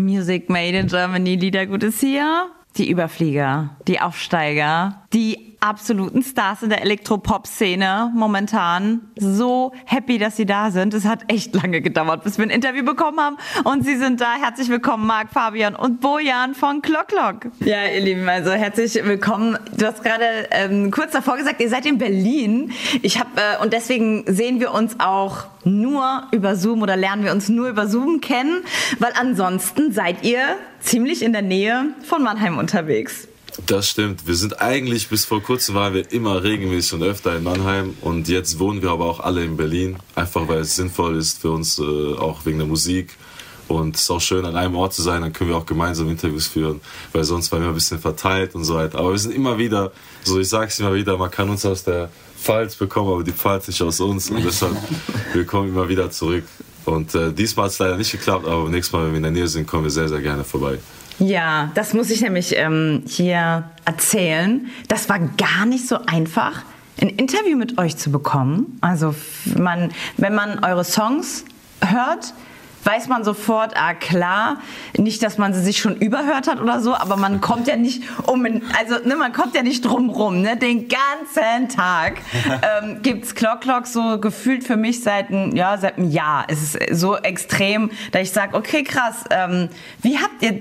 Music Made in Germany, Liedergut ist hier. Die Überflieger, die Aufsteiger, die absoluten Stars in der Elektropop-Szene momentan. So happy, dass sie da sind. Es hat echt lange gedauert, bis wir ein Interview bekommen haben. Und sie sind da. Herzlich willkommen, Marc, Fabian und Bojan von Clock. Ja, ihr Lieben, also herzlich willkommen. Du hast gerade ähm, kurz davor gesagt, ihr seid in Berlin. Ich habe äh, und deswegen sehen wir uns auch nur über Zoom oder lernen wir uns nur über Zoom kennen, weil ansonsten seid ihr ziemlich in der Nähe von Mannheim unterwegs. Das stimmt. Wir sind eigentlich bis vor kurzem waren wir immer regelmäßig und öfter in Mannheim und jetzt wohnen wir aber auch alle in Berlin, einfach weil es sinnvoll ist für uns, äh, auch wegen der Musik. Und es ist auch schön, an einem Ort zu sein, dann können wir auch gemeinsam Interviews führen, weil sonst waren wir ein bisschen verteilt und so weiter. Aber wir sind immer wieder, so ich sag's immer wieder, man kann uns aus der Pfalz bekommen, aber die Pfalz nicht aus uns und deshalb, wir kommen immer wieder zurück. Und äh, diesmal hat es leider nicht geklappt, aber beim nächsten Mal, wenn wir in der Nähe sind, kommen wir sehr, sehr gerne vorbei. Ja, das muss ich nämlich ähm, hier erzählen. Das war gar nicht so einfach, ein Interview mit euch zu bekommen. Also man, wenn man eure Songs hört, weiß man sofort, ah klar, nicht, dass man sie sich schon überhört hat oder so, aber man kommt ja nicht um, also ne, man kommt ja nicht drum rum, ne, den ganzen Tag ähm, gibt's Clock Clock so gefühlt für mich seit ein, ja seit einem Jahr. Es ist so extrem, dass ich sage, okay krass, ähm, wie habt ihr,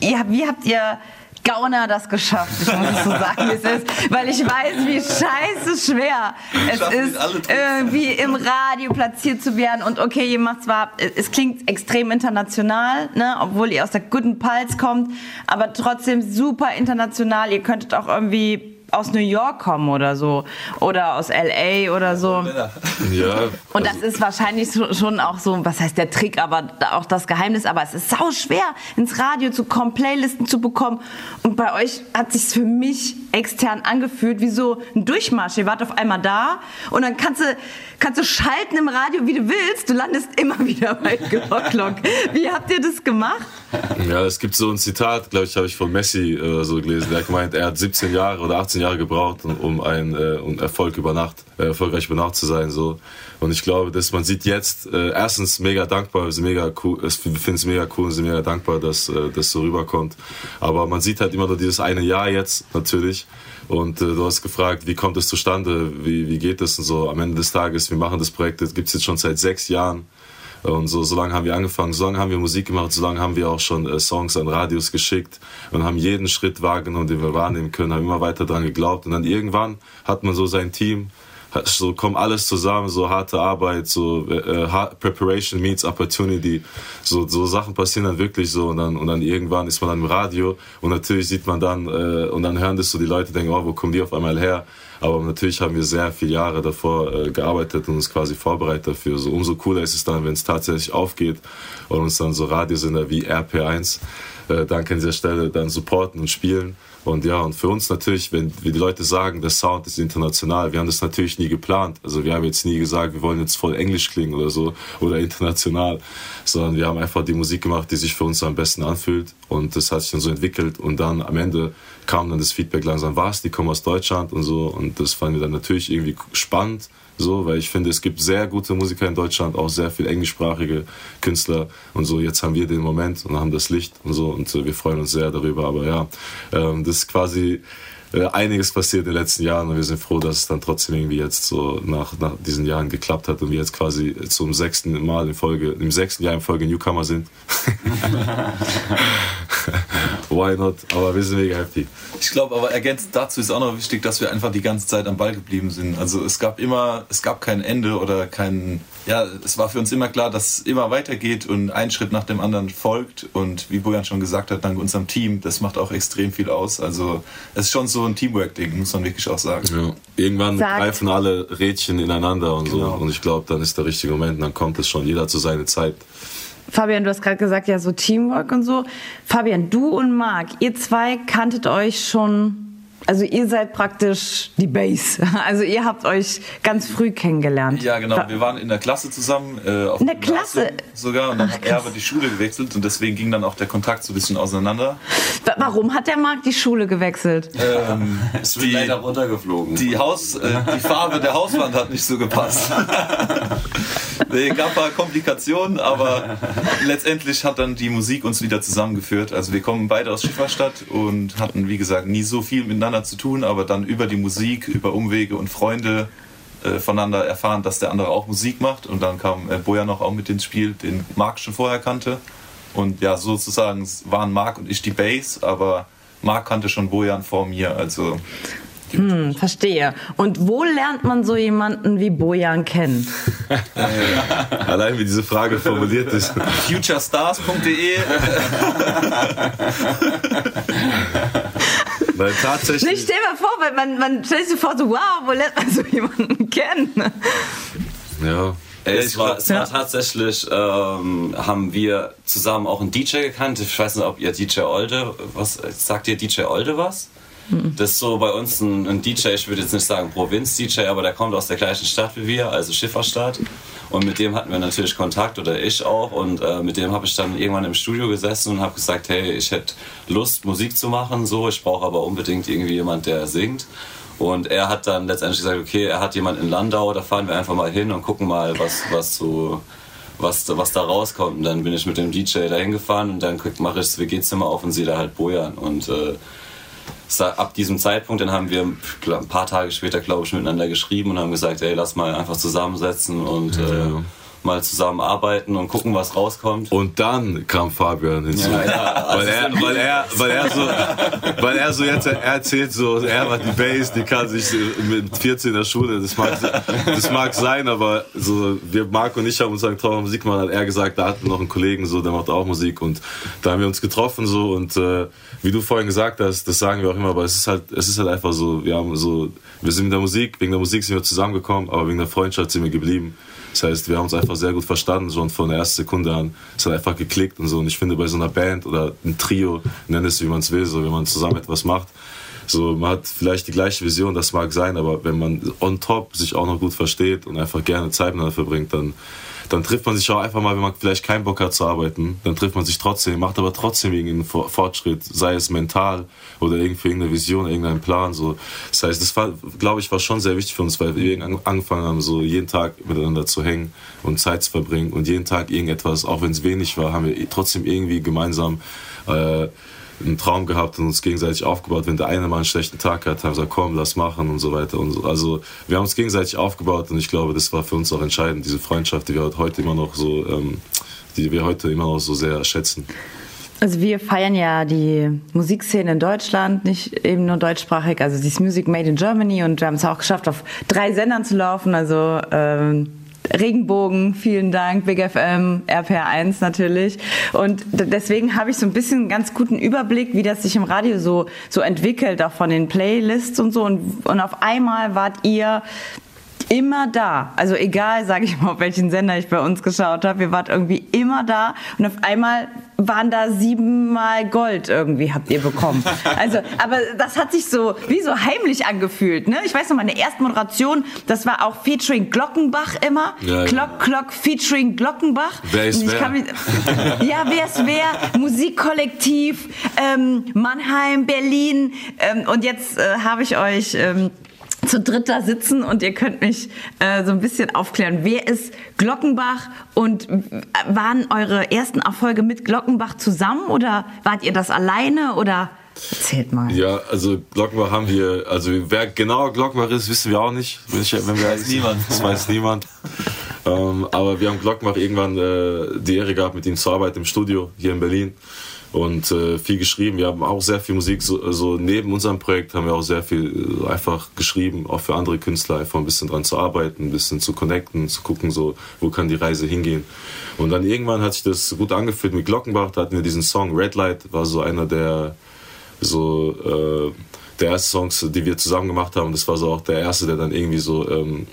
ihr, wie habt ihr Gauner das geschafft. Ich muss es so sagen, wie es ist, weil ich weiß, wie scheiße schwer es ist, irgendwie im Radio platziert zu werden. Und okay, ihr macht zwar, es klingt extrem international, ne, obwohl ihr aus der guten Pulse kommt, aber trotzdem super international. Ihr könntet auch irgendwie aus New York kommen oder so oder aus LA oder so. Ja. Und das ist wahrscheinlich schon auch so, was heißt der Trick, aber auch das Geheimnis. Aber es ist sau schwer, ins Radio zu kommen, Playlisten zu bekommen. Und bei euch hat sich für mich extern angefühlt wie so ein Durchmarsch. Ihr wart auf einmal da und dann kannst du kannst du schalten im Radio, wie du willst. Du landest immer wieder bei Glock. Wie habt ihr das gemacht? Ja, es gibt so ein Zitat, glaube ich, habe ich von Messi äh, so gelesen. Der hat gemeint, er hat 17 Jahre oder 18 Jahre gebraucht, um ein äh, um Erfolg über Nacht, äh, erfolgreich über Nacht zu sein. So. Und ich glaube, dass man sieht jetzt, äh, erstens mega dankbar, sind mega cool, wir finden es mega cool und sind mega dankbar, dass äh, das so rüberkommt. Aber man sieht halt immer nur dieses eine Jahr jetzt, natürlich. Und äh, du hast gefragt, wie kommt es zustande, wie, wie geht es und so. Am Ende des Tages, wir machen das Projekt, das gibt es jetzt schon seit sechs Jahren. Und so, so lange haben wir angefangen, so lange haben wir Musik gemacht, so lange haben wir auch schon äh, Songs an Radios geschickt und haben jeden Schritt wahrgenommen, den wir wahrnehmen können, haben immer weiter dran geglaubt. Und dann irgendwann hat man so sein Team, so kommt alles zusammen, so harte Arbeit, so äh, Preparation meets Opportunity, so, so Sachen passieren dann wirklich so und dann, und dann irgendwann ist man dann im Radio und natürlich sieht man dann äh, und dann hören das so die Leute denken, oh, wo kommen die auf einmal her? Aber natürlich haben wir sehr viele Jahre davor äh, gearbeitet und uns quasi vorbereitet dafür. So umso cooler ist es dann, wenn es tatsächlich aufgeht und uns dann so Radiosender wie RP1 äh, danke an dieser Stelle dann supporten und spielen. Und ja, und für uns natürlich, wenn wie die Leute sagen, der Sound ist international, wir haben das natürlich nie geplant. Also wir haben jetzt nie gesagt, wir wollen jetzt voll Englisch klingen oder so oder international, sondern wir haben einfach die Musik gemacht, die sich für uns am besten anfühlt. Und das hat sich dann so entwickelt. Und dann am Ende kam dann das Feedback langsam, was, die kommen aus Deutschland und so. Und das fanden wir dann natürlich irgendwie spannend so, weil ich finde, es gibt sehr gute Musiker in Deutschland, auch sehr viel englischsprachige Künstler und so. Jetzt haben wir den Moment und haben das Licht und so und äh, wir freuen uns sehr darüber. Aber ja, ähm, das ist quasi äh, einiges passiert in den letzten Jahren und wir sind froh, dass es dann trotzdem irgendwie jetzt so nach, nach diesen Jahren geklappt hat und wir jetzt quasi zum sechsten Mal in Folge, im sechsten Jahr in Folge Newcomer sind. Why not? Aber wir sind mega happy. Ich glaube, aber ergänzend dazu ist auch noch wichtig, dass wir einfach die ganze Zeit am Ball geblieben sind. Also es gab immer, es gab kein Ende oder kein, ja, es war für uns immer klar, dass es immer weitergeht und ein Schritt nach dem anderen folgt. Und wie Bojan schon gesagt hat, dank unserem Team, das macht auch extrem viel aus. Also es ist schon so ein Teamwork-Ding, muss man wirklich auch sagen. Ja. Irgendwann Sagt. greifen alle Rädchen ineinander und genau. so. Und ich glaube, dann ist der richtige Moment, dann kommt es schon jeder zu seiner Zeit. Fabian, du hast gerade gesagt, ja, so Teamwork und so. Fabian, du und Marc, ihr zwei kanntet euch schon also ihr seid praktisch die Base. Also ihr habt euch ganz früh kennengelernt. Ja, genau. Wir waren in der Klasse zusammen. Äh, in der Klasse? Sogar. Und dann Ach, hat er aber die Schule gewechselt und deswegen ging dann auch der Kontakt so ein bisschen auseinander. Warum hat der Marc die Schule gewechselt? Ähm, es wird leider runtergeflogen. Die, Haus, äh, die Farbe der Hauswand hat nicht so gepasst. nee, gab ein paar Komplikationen, aber letztendlich hat dann die Musik uns wieder zusammengeführt. Also wir kommen beide aus Schifferstadt und hatten, wie gesagt, nie so viel miteinander zu tun, aber dann über die Musik, über Umwege und Freunde äh, voneinander erfahren, dass der andere auch Musik macht. Und dann kam äh, Boja noch auch mit ins Spiel, den Marc schon vorher kannte. Und ja, sozusagen waren Marc und ich die Bass, aber Marc kannte schon Bojan vor mir, also hm, verstehe. Und wo lernt man so jemanden wie Bojan kennen? Allein wie diese Frage formuliert ist. Futurestars.de Weil tatsächlich. Ich stell mir vor, weil man, man stellt sich vor, so, wow, wo lernt man so jemanden kennen? Ja. Es war, es war tatsächlich, ähm, haben wir zusammen auch einen DJ gekannt. Ich weiß nicht, ob ihr DJ Olde, was sagt ihr DJ Olde was? Das ist so bei uns ein, ein DJ, ich würde jetzt nicht sagen Provinz-DJ, aber der kommt aus der gleichen Stadt wie wir, also Schifferstadt. Und mit dem hatten wir natürlich Kontakt oder ich auch. Und äh, mit dem habe ich dann irgendwann im Studio gesessen und habe gesagt, hey, ich hätte Lust, Musik zu machen. So, ich brauche aber unbedingt irgendwie jemand, der singt. Und er hat dann letztendlich gesagt, okay, er hat jemand in Landau, da fahren wir einfach mal hin und gucken mal, was, was so was, was da rauskommt. Und dann bin ich mit dem DJ da hingefahren und dann mache ich das WG-Zimmer auf und sehe da halt Bojan. Und äh, ab diesem Zeitpunkt, dann haben wir ein paar Tage später, glaube ich, miteinander geschrieben und haben gesagt, ey, lass mal einfach zusammensetzen und ja. äh, mal zusammenarbeiten und gucken, was rauskommt. Und dann kam Fabian hinzu. Ja, ja, weil, er, weil, er, weil, er so, weil er so jetzt er erzählt, so, er war die Bass, die kann sich mit 14 in der Schule, das mag, das mag sein, aber so, wir, Marc und ich haben uns gesagt, Traum Musik machen, hat er gesagt, da hatten wir noch einen Kollegen, so, der macht auch Musik und da haben wir uns getroffen so und äh, wie du vorhin gesagt hast, das sagen wir auch immer, aber es ist halt, es ist halt einfach so, wir haben so, wir sind mit der Musik, wegen der Musik sind wir zusammengekommen, aber wegen der Freundschaft sind wir geblieben. Das heißt, wir haben uns einfach sehr gut verstanden, schon von der ersten Sekunde an. Es hat einfach geklickt und so. Und ich finde, bei so einer Band oder ein Trio, nenn es wie man es will, so, wenn man zusammen etwas macht, so, man hat vielleicht die gleiche Vision, das mag sein, aber wenn man on top sich auch noch gut versteht und einfach gerne Zeit miteinander verbringt, dann dann trifft man sich auch einfach mal, wenn man vielleicht keinen Bock hat zu arbeiten, dann trifft man sich trotzdem, macht aber trotzdem irgendeinen Fortschritt, sei es mental oder irgendwie irgendeine Vision, irgendeinen Plan. So. Das heißt, das war, glaube ich, war schon sehr wichtig für uns, weil wir angefangen haben, so jeden Tag miteinander zu hängen und Zeit zu verbringen und jeden Tag irgendetwas, auch wenn es wenig war, haben wir trotzdem irgendwie gemeinsam äh, einen Traum gehabt und uns gegenseitig aufgebaut. Wenn der eine mal einen schlechten Tag hat, haben wir gesagt, komm, lass machen und so weiter. Und so. Also wir haben uns gegenseitig aufgebaut und ich glaube, das war für uns auch entscheidend, diese Freundschaft, die wir heute immer noch so, ähm, die wir heute immer noch so sehr schätzen. Also wir feiern ja die Musikszene in Deutschland, nicht eben nur deutschsprachig, also dieses Music Made in Germany und wir haben es auch geschafft, auf drei Sendern zu laufen, also ähm, Regenbogen, vielen Dank, Big FM, RPR1 natürlich. Und deswegen habe ich so ein bisschen einen ganz guten Überblick, wie das sich im Radio so, so entwickelt, auch von den Playlists und so. Und, und auf einmal wart ihr immer da. Also egal, sage ich mal, auf welchen Sender ich bei uns geschaut habe, ihr wart irgendwie immer da und auf einmal waren da siebenmal Gold irgendwie habt ihr bekommen. Also, aber das hat sich so wie so heimlich angefühlt. Ne? Ich weiß noch, meine erste Moderation, das war auch featuring Glockenbach immer. Ja, Glock, Glock, featuring Glockenbach. Wer ist wer? Mich, ja, wer ist wer? Musikkollektiv, ähm, Mannheim, Berlin. Ähm, und jetzt äh, habe ich euch... Ähm, zu dritt da sitzen und ihr könnt mich äh, so ein bisschen aufklären. Wer ist Glockenbach und waren eure ersten Erfolge mit Glockenbach zusammen oder wart ihr das alleine oder erzählt mal? Ja, also Glockenbach haben wir, also wer genau Glockenbach ist, wissen wir auch nicht. Wenn, ich, wenn wir, weiß niemand. Das weiß niemand. ähm, aber wir haben Glockenbach irgendwann äh, die Ehre gehabt, mit ihm zu arbeiten im Studio hier in Berlin und äh, viel geschrieben. Wir haben auch sehr viel Musik, so, so, neben unserem Projekt haben wir auch sehr viel äh, einfach geschrieben, auch für andere Künstler, einfach ein bisschen dran zu arbeiten, ein bisschen zu connecten, zu gucken, so, wo kann die Reise hingehen. Und dann irgendwann hat sich das gut angefühlt mit Glockenbach, da hatten wir diesen Song Red Light, war so einer der, so, äh, der ersten Songs, die wir zusammen gemacht haben. Das war so auch der erste, der dann irgendwie so ähm,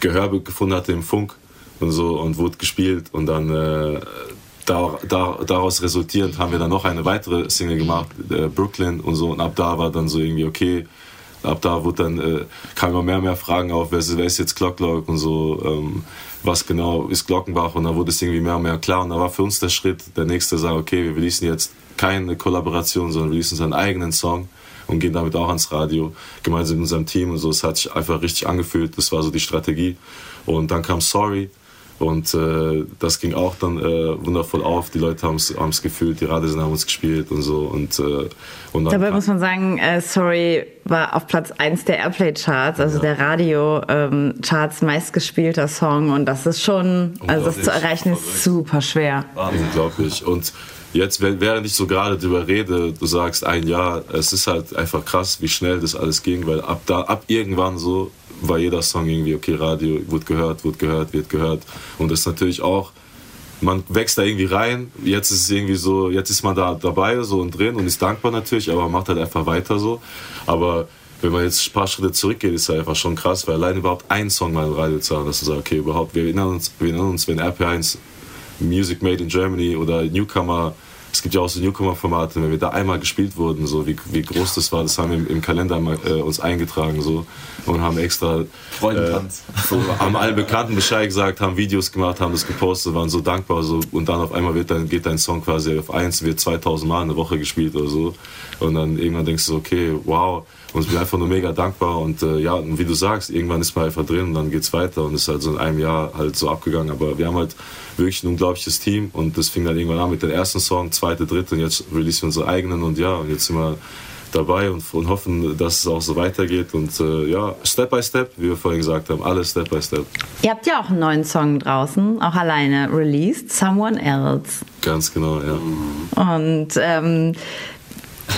Gehör gefunden hatte im Funk und so und wurde gespielt und dann äh, da, da, daraus resultierend haben wir dann noch eine weitere Single gemacht, äh, Brooklyn und so. Und ab da war dann so irgendwie okay. Ab da wurde dann, äh, kamen immer mehr und mehr Fragen auf, wer ist, wer ist jetzt Clock und so, ähm, was genau ist Glockenbach und dann wurde es irgendwie mehr und mehr klar. Und da war für uns der Schritt, der nächste sagen, okay, wir releasen jetzt keine Kollaboration, sondern wir releasen unseren eigenen Song und gehen damit auch ans Radio, gemeinsam mit unserem Team und so. Es hat sich einfach richtig angefühlt, das war so die Strategie. Und dann kam Sorry Und äh, das ging auch dann äh, wundervoll auf. Die Leute haben es gefühlt, die Radiosender haben uns gespielt und so. Und, äh, und Dabei muss man sagen, äh, Sorry war auf Platz 1 der Airplay-Charts, also ja. der Radio-Charts ähm, meistgespielter Song. Und das ist schon, also das zu erreichen ist super schwer. Unglaublich. Und jetzt, während ich so gerade drüber rede, du sagst ein Jahr, es ist halt einfach krass, wie schnell das alles ging, weil ab da, ab irgendwann so war jeder Song irgendwie, okay, Radio wird gehört, wird gehört, wird gehört. Und das ist natürlich auch, man wächst da irgendwie rein. Jetzt ist es irgendwie so, jetzt ist man da dabei so und drin und ist dankbar natürlich, aber macht halt einfach weiter so. Aber wenn man jetzt ein paar Schritte zurückgeht, ist es einfach schon krass, weil allein überhaupt ein Song mal im Radio zu haben, dass du sagst, okay, überhaupt, wir erinnern uns, wir erinnern uns wenn RP1 Music Made in Germany oder Newcomer es gibt ja auch so Newcomer-Formate, wenn wir da einmal gespielt wurden, so wie, wie groß das war, das haben wir im, im Kalender mal, äh, uns eingetragen so. Und haben extra äh, haben allen Bekannten Bescheid gesagt, haben Videos gemacht, haben das gepostet, waren so dankbar so. Und dann auf einmal wird dann, geht dein Song quasi auf eins, wird 2000 Mal eine Woche gespielt oder so. Und dann irgendwann denkst du, okay, wow, und ich bin einfach nur mega dankbar und äh, ja, und wie du sagst, irgendwann ist man einfach drin und dann geht's weiter und ist halt so in einem Jahr halt so abgegangen. Aber wir haben halt wirklich ein unglaubliches Team und das fing dann irgendwann an mit dem ersten Song, zweite, dritte und jetzt releasen wir unsere eigenen und ja, und jetzt sind wir dabei und, und hoffen, dass es auch so weitergeht und äh, ja, Step by Step, wie wir vorhin gesagt haben, alles Step by Step. Ihr habt ja auch einen neuen Song draußen, auch alleine released, Someone Else. Ganz genau, ja. Und ähm,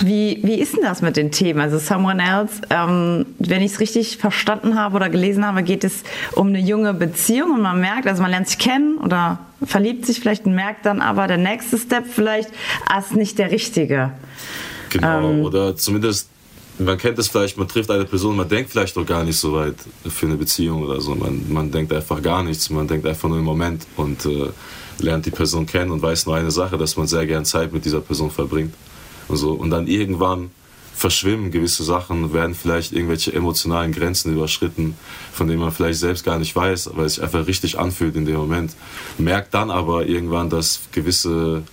wie, wie ist denn das mit den Themen? Also Someone Else, ähm, wenn ich es richtig verstanden habe oder gelesen habe, geht es um eine junge Beziehung und man merkt, also man lernt sich kennen oder verliebt sich vielleicht und merkt dann aber, der nächste Step vielleicht, ah, ist nicht der richtige. Genau, ähm, oder zumindest, man kennt es vielleicht, man trifft eine Person, man denkt vielleicht doch gar nicht so weit für eine Beziehung oder so. Man, man denkt einfach gar nichts, man denkt einfach nur im Moment und äh, lernt die Person kennen und weiß nur eine Sache, dass man sehr gern Zeit mit dieser Person verbringt. Und, so. und dann irgendwann verschwimmen gewisse Sachen, werden vielleicht irgendwelche emotionalen Grenzen überschritten, von denen man vielleicht selbst gar nicht weiß, weil es sich einfach richtig anfühlt in dem Moment. Merkt dann aber irgendwann, dass gewisse,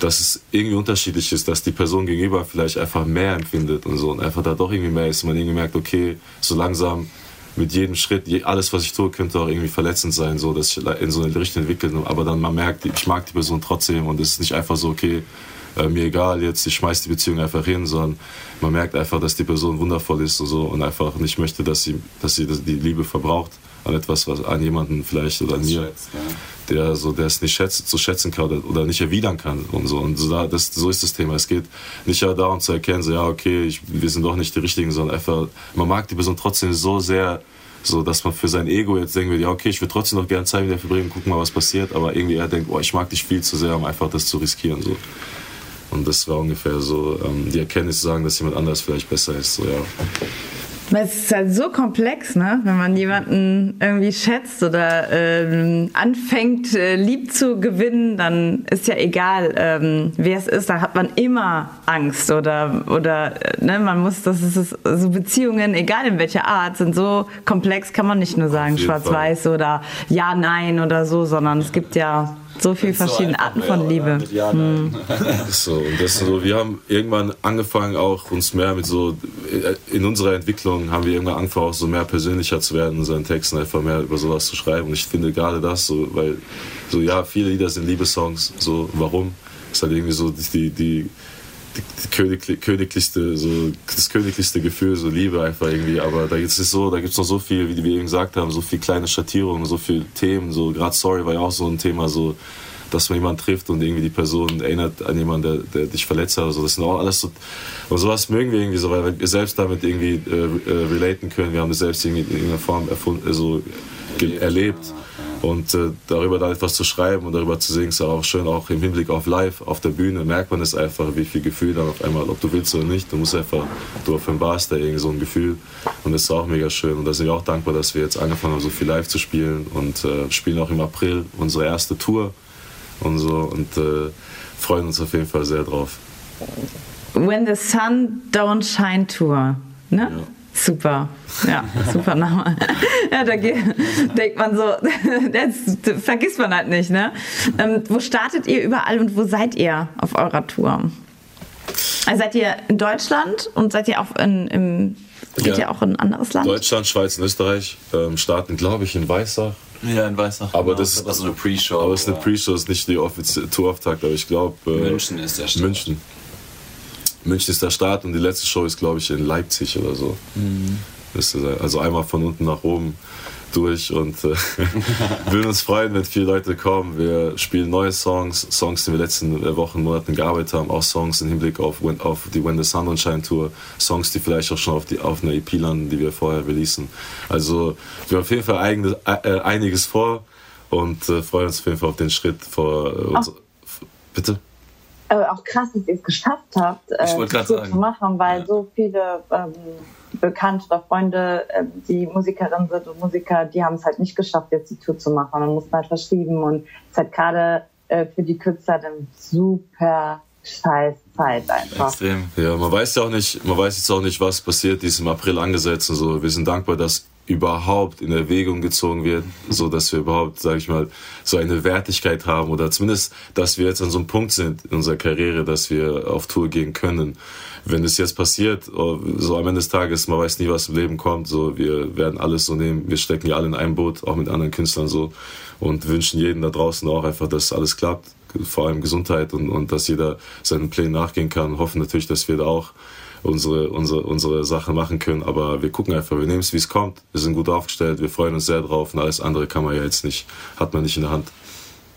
dass es irgendwie unterschiedlich ist, dass die Person gegenüber vielleicht einfach mehr empfindet und so und einfach da doch irgendwie mehr ist. Und man irgendwie merkt, okay, so langsam mit jedem Schritt, alles, was ich tue, könnte auch irgendwie verletzend sein, so dass ich in so eine Richtung entwickle. Aber dann man merkt, ich mag die Person trotzdem und es ist nicht einfach so, okay, äh, mir egal, jetzt ich schmeiß die Beziehung einfach hin, sondern man merkt einfach, dass die Person wundervoll ist und so und einfach nicht möchte, dass sie, dass sie die Liebe verbraucht an etwas, was an jemanden vielleicht oder an mir, schätzt, ja. der so, der es nicht schätzt, zu schätzen kann oder, oder, nicht erwidern kann und so. Und so, das, so ist das Thema. Es geht nicht darum zu erkennen, so ja, okay, ich, wir sind doch nicht die Richtigen, sondern einfach, man mag die Person trotzdem so sehr, so dass man für sein Ego jetzt denkt, ja, okay, ich würde trotzdem noch gerne Zeit mit dir verbringen, gucken mal, was passiert, aber irgendwie er denkt, oh, ich mag dich viel zu sehr, um einfach das zu riskieren. So. Und das war ungefähr so ähm, die Erkenntnis zu sagen, dass jemand anders vielleicht besser ist. So, ja. Es ist halt so komplex, ne? wenn man jemanden irgendwie schätzt oder ähm, anfängt, äh, lieb zu gewinnen, dann ist ja egal, ähm, wer es ist, da hat man immer Angst oder, oder äh, ne? man muss, das ist so Beziehungen, egal in welcher Art, sind so komplex, kann man nicht nur sagen schwarz-weiß oder ja, nein oder so, sondern es gibt ja so viele verschiedene so Arten von Liebe. Ja, hm. so, und das so, wir haben irgendwann angefangen, auch uns mehr mit so, äh, in unserer Entwicklung haben wir irgendwann angefangen, auch so mehr persönlicher zu werden in unseren Texten, einfach mehr über sowas zu schreiben. Und ich finde gerade das so, weil, so, ja, viele Lieder sind Liebessongs, so, warum? Ist halt irgendwie so die, die Königli königlichste, so, das königlichste Gefühl, so Liebe einfach irgendwie. Aber da gibt es so, da gibt es noch so viel, wie wir eben gesagt haben, so viele kleine Schattierungen, so viele Themen. So gerade Sorry war ja auch so ein Thema, so dass man jemanden trifft und irgendwie die Person erinnert an jemanden, der, der dich verletzt hat. Also das sind auch alles so. Und sowas mögen wir irgendwie so, weil wir selbst damit irgendwie äh, äh, relaten können. Wir haben das selbst in irgendeiner Form erfunden, also erlebt. Und äh, darüber da etwas zu schreiben und darüber zu singen, ist auch schön, auch im Hinblick auf live, auf der Bühne, merkt man es einfach, wie viel Gefühl dann auf einmal, ob du willst oder nicht, du musst einfach, du offenbarst da irgendwie so ein Gefühl und das ist auch mega schön. Und da sind wir auch dankbar, dass wir jetzt angefangen haben, so viel live zu spielen und äh, spielen auch im April unsere erste Tour und so und äh, freuen uns auf jeden Fall sehr drauf. When the Sun Don't Shine Tour, ne? Ja. Super, ja, super Name. Ja, da denkt man so, das vergisst man halt nicht, ne? Ähm, wo startet ihr überall und wo seid ihr auf eurer Tour? Also seid ihr in Deutschland und seid ihr auch in, im, geht ja. ihr auch in ein anderes Land? Deutschland, Schweiz und Österreich ähm, starten, glaube ich, in Weissach Ja, in Weißach. Aber genau. das ist Das ist eine Pre-Show. aber es ist eine. Pre-Show, ist nicht die offizielle Tourauftakt, aber ich glaube. Äh, München ist der Start. München. München ist der Start und die letzte Show ist, glaube ich, in Leipzig oder so. Sein. Also einmal von unten nach oben durch und äh, würden uns freuen, wenn viele Leute kommen. Wir spielen neue Songs, Songs, die wir in den letzten Wochen, Monaten gearbeitet haben, auch Songs im Hinblick auf, auf die When the Sun Don't Shine Tour, Songs, die vielleicht auch schon auf, die, auf einer EP landen, die wir vorher releasen. Also wir haben auf jeden Fall eigenes, äh, einiges vor und äh, freuen uns auf jeden Fall auf den Schritt vor äh, uns. Bitte? Äh, auch krass, dass ihr es geschafft habt, äh, Ich Tour sagen. zu machen, weil Ja. so viele ähm, Bekannte oder Freunde, äh, die Musikerinnen sind und Musiker, die haben es halt nicht geschafft, jetzt die Tour zu machen. Man mussten halt verschieben und es halt gerade äh, für die Künstler eine super scheiß Zeit einfach. Extrem. Ja, man weiß ja auch nicht, man weiß jetzt auch nicht, was passiert, die ist im April angesetzt und so. Wir sind dankbar, dass überhaupt in Erwägung gezogen wird, so dass wir überhaupt, sage ich mal, so eine Wertigkeit haben oder zumindest, dass wir jetzt an so einem Punkt sind in unserer Karriere, dass wir auf Tour gehen können. Wenn es jetzt passiert, oh, so am Ende des Tages, man weiß nie, was im Leben kommt, so wir werden alles so nehmen, wir stecken ja alle in einem Boot, auch mit anderen Künstlern so und wünschen jedem da draußen auch einfach, dass alles klappt, vor allem Gesundheit und, und dass jeder seinen Plänen nachgehen kann. Hoffen natürlich, dass wir da auch unsere, unsere, unsere Sache machen können, aber wir gucken einfach, wir nehmen es, wie es kommt. Wir sind gut aufgestellt, wir freuen uns sehr drauf und alles andere kann man ja jetzt nicht, hat man nicht in der Hand.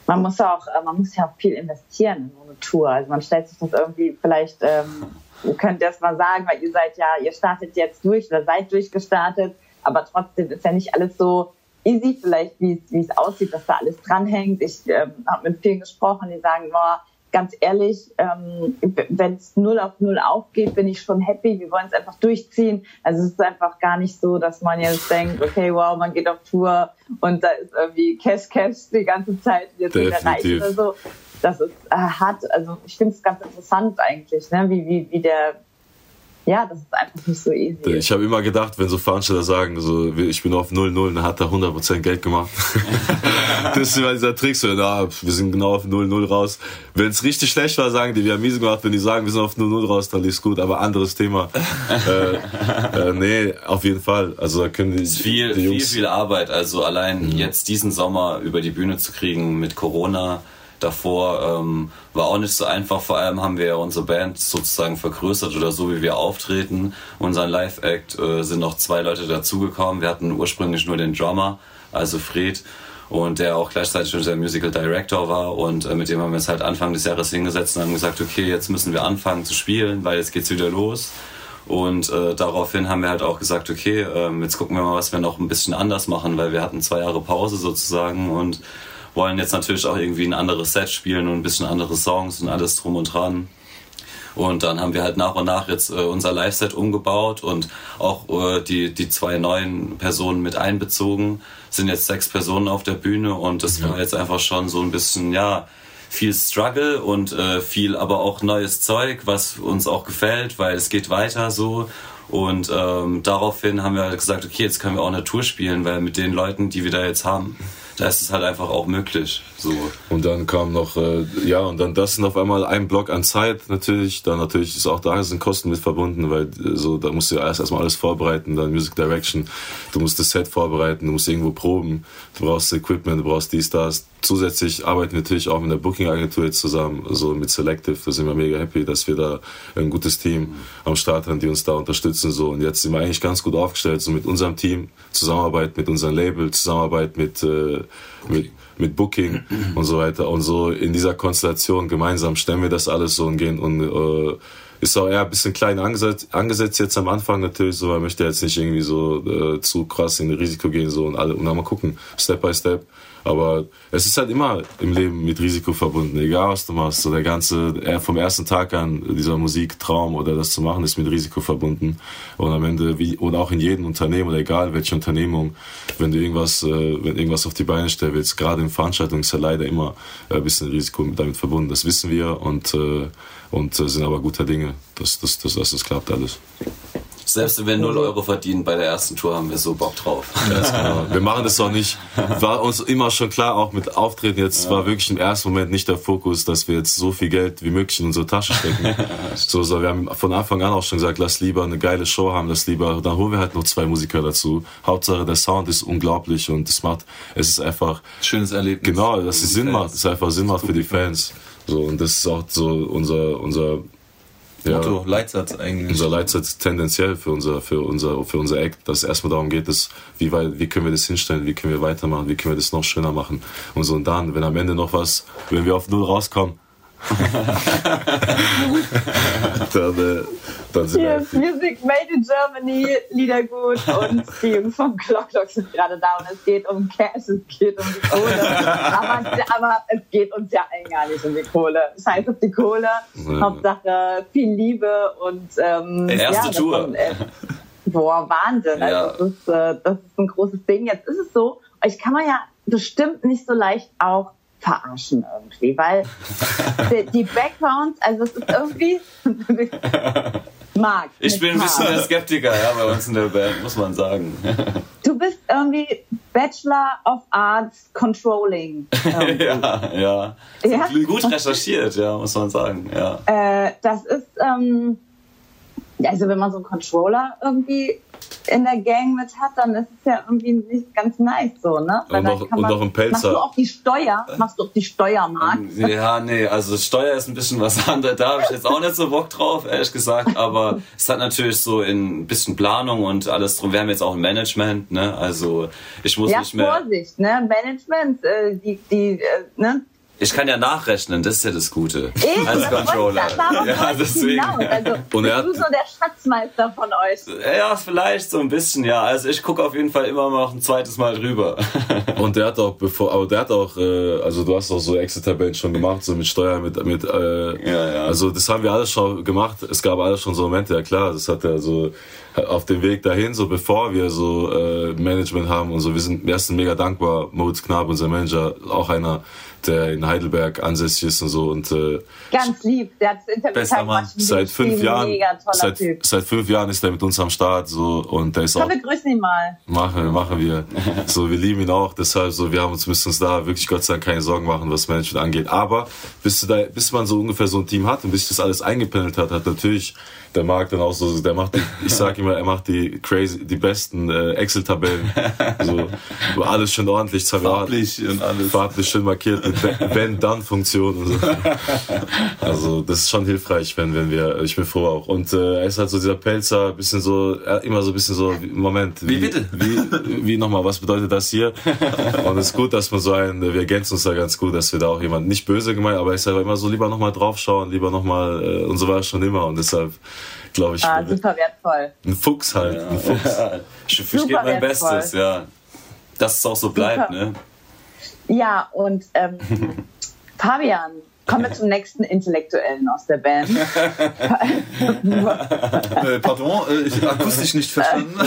Man muss ja auch, äh, man muss ja auch viel investieren in so eine Tour. Also man stellt sich das irgendwie vielleicht, ähm, ihr könnt das mal sagen, weil ihr seid ja, ihr startet jetzt durch oder seid durchgestartet, aber trotzdem ist ja nicht alles so easy vielleicht, wie es, aussieht, dass da alles dranhängt. Ich ähm, habe mit vielen gesprochen, die sagen, boah, ganz ehrlich, ähm, wenn es null auf null aufgeht, bin ich schon happy. Wir wollen es einfach durchziehen. Also es ist einfach gar nicht so, dass man jetzt denkt, okay, wow, man geht auf Tour und da ist irgendwie Cash Cash die ganze Zeit jetzt erreicht oder so. Das ist äh, hart. Also ich finde es ganz interessant eigentlich, ne? wie, wie, wie der, ja, das ist einfach nicht so easy. Ich habe immer gedacht, wenn so Veranstalter sagen, so, ich bin auf 0-0, dann hat er 100% Geld gemacht. das ist immer dieser Trick, so, na, wir sind genau auf 0-0 raus. Wenn es richtig schlecht war, sagen die, wir haben miese gemacht. Wenn die sagen, wir sind auf 0-0 raus, dann lief's gut. Aber anderes Thema. äh, äh, nee, auf jeden Fall. Also da können die, Es ist viel, die viel, Jungs... viel Arbeit. Also allein jetzt diesen Sommer über die Bühne zu kriegen mit Corona davor ähm, war auch nicht so einfach. Vor allem haben wir ja unsere Band sozusagen vergrößert oder so, wie wir auftreten. Unseren Live-Act äh, sind noch zwei Leute dazugekommen. Wir hatten ursprünglich nur den Drummer, also Fred. Und der auch gleichzeitig unser Musical Director war und äh, mit dem haben wir uns halt Anfang des Jahres hingesetzt und haben gesagt, okay, jetzt müssen wir anfangen zu spielen, weil jetzt geht's wieder los. Und äh, daraufhin haben wir halt auch gesagt, okay, ähm, jetzt gucken wir mal, was wir noch ein bisschen anders machen, weil wir hatten zwei Jahre Pause sozusagen und wollen jetzt natürlich auch irgendwie ein anderes Set spielen und ein bisschen andere Songs und alles drum und dran. Und dann haben wir halt nach und nach jetzt äh, unser Live-Set umgebaut und auch äh, die, die zwei neuen Personen mit einbezogen. Sind jetzt sechs Personen auf der Bühne und das war jetzt einfach schon so ein bisschen, ja, viel Struggle und äh, viel aber auch neues Zeug, was uns auch gefällt, weil es geht weiter so. Und ähm, daraufhin haben wir halt gesagt, okay, jetzt können wir auch eine Tour spielen, weil mit den Leuten, die wir da jetzt haben, da ist es halt einfach auch möglich. So. Und dann kam noch, äh, ja, und dann das sind auf einmal ein Block an Zeit natürlich. Dann natürlich ist auch da sind Kosten mit verbunden, weil äh, so, da musst du ja erst erstmal alles vorbereiten, dann Music Direction, du musst das Set vorbereiten, du musst irgendwo proben, du brauchst Equipment, du brauchst dies, das. Zusätzlich arbeiten wir natürlich auch mit der Booking-Agentur jetzt zusammen, also mit Selective, da sind wir mega happy, dass wir da ein gutes Team am Start haben, die uns da unterstützen. So. Und jetzt sind wir eigentlich ganz gut aufgestellt, so mit unserem Team, Zusammenarbeit mit unserem Label, Zusammenarbeit mit, äh, mit mit Booking und so weiter. Und so in dieser Konstellation gemeinsam stellen wir das alles so und gehen und äh, ist auch eher ein bisschen klein angesetzt, angesetzt jetzt am Anfang natürlich, so man möchte jetzt nicht irgendwie so äh, zu krass in Risiko gehen so und alle und dann mal gucken, Step by Step. Aber es ist halt immer im Leben mit Risiko verbunden, egal was du machst. So der ganze, vom ersten Tag an, dieser Musiktraum oder das zu machen, ist mit Risiko verbunden. Und am Ende, wie, und auch in jedem Unternehmen oder egal welche Unternehmung, wenn du irgendwas, äh, wenn irgendwas auf die Beine stellen willst, gerade in Veranstaltungen ist ja leider immer äh, ein bisschen Risiko damit verbunden. Das wissen wir und, äh, und sind aber guter Dinge, dass, dass, dass, dass das klappt alles. Selbst wenn wir 0 Euro verdienen bei der ersten Tour, haben wir so Bock drauf. genau. Wir machen das auch nicht. War uns immer schon klar, auch mit Auftreten jetzt ja. war wirklich im ersten Moment nicht der Fokus, dass wir jetzt so viel Geld wie möglich in unsere Tasche stecken. so, so, wir haben von Anfang an auch schon gesagt, lass lieber eine geile Show haben, lass lieber, dann holen wir halt noch zwei Musiker dazu. Hauptsache der Sound ist unglaublich und es macht, es ist einfach. Schönes Erlebnis. Genau, dass es Sinn Fans. macht, es einfach Sinn macht für die Fans. So, und das ist auch so unser, unser ja, Motto, Leitsatz eigentlich. Unser Leitsatz tendenziell für unser, für unser, für unser Act, dass es erstmal darum geht, dass, wie, weit, wie können wir das hinstellen, wie können wir weitermachen, wie können wir das noch schöner machen. Und so und dann, wenn am Ende noch was, wenn wir auf Null rauskommen, dann, äh, dann sind Hier ist Music Made in Germany, Liedergut und die Jungs vom Clocklock sind gerade da und es geht um Cash, es geht um die Kohle. aber, aber, es geht uns ja allen gar nicht um die Kohle. Scheiß auf die Kohle. Ja. Hauptsache viel Liebe und ähm, erste ja, Tour. Von, äh, boah, Wahnsinn. Ja. Also, das, ist, äh, das ist ein großes Ding. Jetzt ist es so, euch kann man ja bestimmt nicht so leicht auch verarschen irgendwie, weil die, die Backgrounds, also es ist irgendwie Marc. Ich bin ein bisschen der Skeptiker, ja, bei uns in der Band, muss man sagen. Du bist irgendwie Bachelor of Arts Controlling. ja, ja, ja. Gut recherchiert, ja, muss man sagen. Ja. Äh, das ist, ähm, also wenn man so einen Controller irgendwie in der Gang mit hat, dann ist es ja irgendwie nicht ganz nice so, ne? Weil und noch, und noch ein Pelzer. Machst du auch die Steuer? Machst du auch die Steuer, Marc? Ja, nee, also Steuer ist ein bisschen was anderes. Da habe ich jetzt auch nicht so Bock drauf, ehrlich gesagt. Aber es hat natürlich so ein bisschen Planung und alles drum. Wir haben jetzt auch ein Management, ne? Also ich muss ja, nicht mehr... Vorsicht, ne? Management, äh, die, die, äh, ne? Ich kann ja nachrechnen, das ist ja das Gute. Eben, als Controller. Ja, deswegen. Also, und er, bist du so der Schatzmeister von euch? Ja, vielleicht so ein bisschen, ja. Also ich gucke auf jeden Fall immer noch ein zweites Mal drüber. Und der hat auch, bevor, aber der hat auch, äh, also du hast auch so Exit-Tabellen schon gemacht, so mit Steuer, mit, mit äh, ja, ja. also das haben wir alles schon gemacht. Es gab alles schon so Momente, ja klar, das hat er so auf dem Weg dahin, so bevor wir so äh, Management haben und so, wir sind, wir sind mega dankbar, Moritz Knab, unser Manager, auch einer, der in Heidelberg ansässig ist und so. Und, äh, Ganz lieb, der hat das Interview Bester Mann. Seit fünf Jahren, seit, seit, fünf Jahren ist er mit uns am Start so und der ist Komm, auch. wir grüßen ihn mal. Machen wir, machen wir. so, wir lieben ihn auch, deshalb so, wir haben uns müssen uns da wirklich Gott sei Dank keine Sorgen machen, was Management angeht. Aber bis, du da, bis man so ungefähr so ein Team hat und bis sich das alles eingependelt hat, hat natürlich der Marc dann auch so, der macht, die, ich sag immer, er macht die crazy, die besten äh, Excel-Tabellen, so, alles schön ordentlich, farblich und alles, farblich schön markiert mit Wenn-Dann-Funktion und so. Also das ist schon hilfreich, wenn wenn wir, ich bin froh auch. Und äh, er ist halt so dieser Pelzer, bisschen so, immer so ein bisschen so, Moment, wie, wie bitte, wie, wie nochmal, was bedeutet das hier? Und es ist gut, dass man so ein, wir ergänzen uns da ganz gut, dass wir da auch jemand nicht böse gemeint, aber er ist halt immer so lieber nochmal draufschauen, lieber nochmal äh, und so war es schon immer und deshalb glaube ich. Ah, super wertvoll. Ein Fuchs halt. Ja. Ein Fuchs. ich, ich gebe mein wertvoll. Bestes, ja. Dass es auch so bleibt, super. ne? Ja, und ähm, Fabian, kommen wir zum nächsten Intellektuellen aus der Band. äh, pardon, äh, ich habe akustisch nicht verstanden.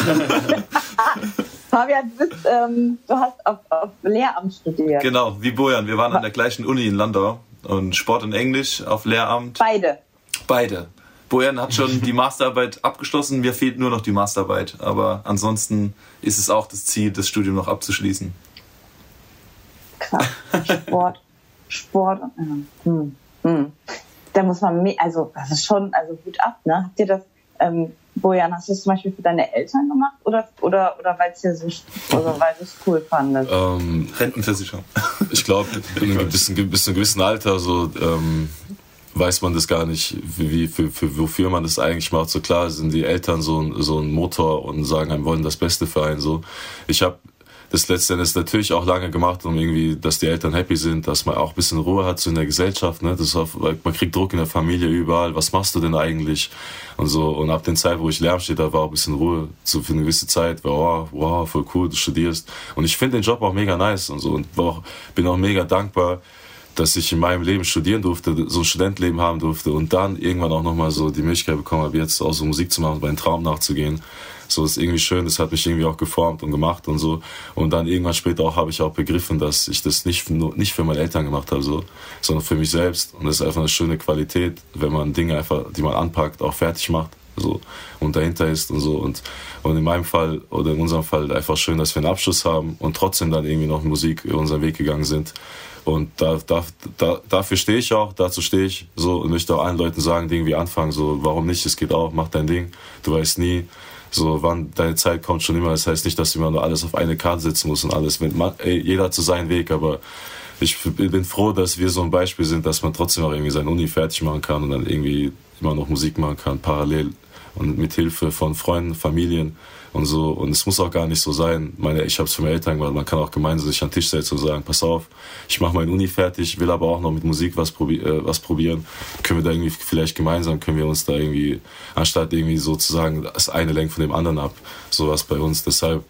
Fabian, du, bist, ähm, du hast auf, auf Lehramt studiert. Genau, wie Bojan. Wir waren an der gleichen Uni in Landau und Sport und Englisch auf Lehramt. Beide. Beide. Bojan hat schon die Masterarbeit abgeschlossen, mir fehlt nur noch die Masterarbeit. Aber ansonsten ist es auch das Ziel, das Studium noch abzuschließen. Krass. Sport. Sport. Hm. Hm. Da muss man, also das ist schon, also gut ab, ne? Habt ihr das, ähm, Bojan, hast du es zum Beispiel für deine Eltern gemacht oder, oder, oder weil es dir so, also weil du es cool fandest? Ähm, Rentenversicherung. Ich glaube, bis, bis zu einem gewissen Alter, so, ähm, weiß man das gar nicht, wie, für, für, wofür man das eigentlich macht. So klar sind die Eltern so ein, so ein Motor und sagen einem, wollen das Beste für einen. So. Ich habe das letztendlich natürlich auch lange gemacht, um irgendwie, dass die Eltern happy sind, dass man auch ein bisschen Ruhe hat so in der Gesellschaft. Ne? Das auch, man kriegt Druck in der Familie überall. Was machst du denn eigentlich? Und so. Und ab der Zeit, wo ich Lärm steht, da war auch ein bisschen Ruhe so für eine gewisse Zeit. War, oh, wow, voll cool, du studierst. Und ich finde den Job auch mega nice und so. Und auch, bin auch mega dankbar, dass ich in meinem Leben studieren durfte, so ein Studentenleben haben durfte und dann irgendwann auch nochmal so die Möglichkeit bekommen habe, jetzt auch so Musik zu machen, meinen Traum nachzugehen. So ist irgendwie schön, das hat mich irgendwie auch geformt und gemacht und so. Und dann irgendwann später auch habe ich auch begriffen, dass ich das nicht, nur, nicht für meine Eltern gemacht habe, so, sondern für mich selbst. Und das ist einfach eine schöne Qualität, wenn man Dinge einfach, die man anpackt, auch fertig macht. so und dahinter ist und so und und in meinem Fall oder in unserem Fall einfach schön, dass wir einen Abschluss haben und trotzdem dann irgendwie noch Musik unseren Weg gegangen sind und da, da, da, dafür stehe ich auch, dazu stehe ich so und möchte auch allen Leuten sagen, die irgendwie anfangen, so warum nicht, es geht auch, mach dein Ding, du weißt nie, so wann deine Zeit kommt schon immer. Das heißt nicht, dass immer nur alles auf eine Karte setzen musst und alles. Man, ey, jeder so seinen Weg, aber ich bin froh, dass wir so ein Beispiel sind, dass man trotzdem auch irgendwie seine Uni fertig machen kann und dann irgendwie immer noch Musik machen kann, parallel und mit Hilfe von Freunden, Familien und so. Und es muss auch gar nicht so sein. Meine, ich habe es für meine Eltern gemacht. Man kann auch gemeinsam sich an den Tisch setzen und sagen, pass auf, ich mache meine Uni fertig, will aber auch noch mit Musik was, probi äh, was probieren. Können wir da irgendwie vielleicht gemeinsam, können wir uns da irgendwie, anstatt irgendwie sozusagen das eine lenkt von dem anderen ab, sowas bei uns. Deshalb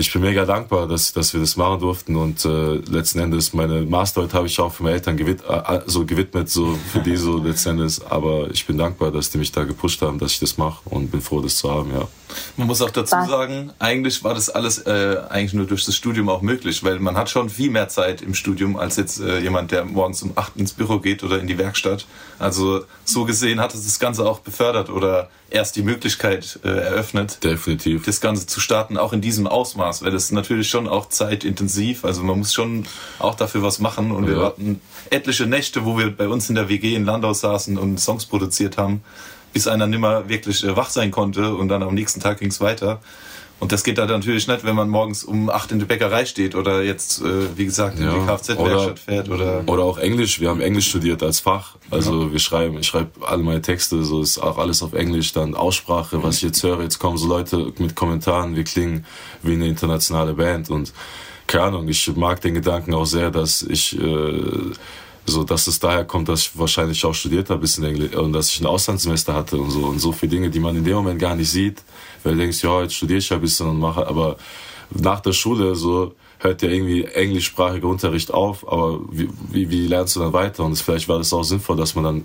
ich bin mega dankbar, dass, dass wir das machen durften und äh, letzten Endes meine Masterarbeit habe ich auch für meine Eltern gewid äh, so gewidmet, so für die so letzten Endes. Aber ich bin dankbar, dass die mich da gepusht haben, dass ich das mache und bin froh, das zu haben, ja. Man muss auch dazu sagen, eigentlich war das alles äh, eigentlich nur durch das Studium auch möglich, weil man hat schon viel mehr Zeit im Studium als jetzt äh, jemand, der morgens um 8 ins Büro geht oder in die Werkstatt. Also so gesehen hat es das Ganze auch befördert oder erst die Möglichkeit äh, eröffnet, definitiv das Ganze zu starten, auch in diesem Ausmaß, weil das natürlich schon auch zeitintensiv, also man muss schon auch dafür was machen und ja. wir hatten etliche Nächte, wo wir bei uns in der WG in Landau saßen und Songs produziert haben, bis einer nimmer wirklich äh, wach sein konnte und dann am nächsten Tag ging es weiter. Und das geht da natürlich nicht, wenn man morgens um acht in der Bäckerei steht oder jetzt, äh, wie gesagt, in ja, die Kfz-Werkstatt fährt. Oder, oder auch Englisch. Wir haben Englisch studiert als Fach. Also ja. wir schreiben, ich schreibe alle meine Texte, so ist auch alles auf Englisch. Dann Aussprache, was ich jetzt höre. Jetzt kommen so Leute mit Kommentaren, wir klingen wie eine internationale Band. Und keine Ahnung, ich mag den Gedanken auch sehr, dass ich... Äh, so dass es daher kommt, dass ich wahrscheinlich auch studiert habe bisschen Englisch und dass ich ein Auslandssemester hatte und so und so viele Dinge, die man in dem Moment gar nicht sieht, weil du denkst, ja, jetzt studiere ich ja ein bisschen und mache, aber nach der Schule so hört ja irgendwie englischsprachiger Unterricht auf, aber wie, wie, wie lernst du dann weiter? Und vielleicht war das auch sinnvoll, dass man dann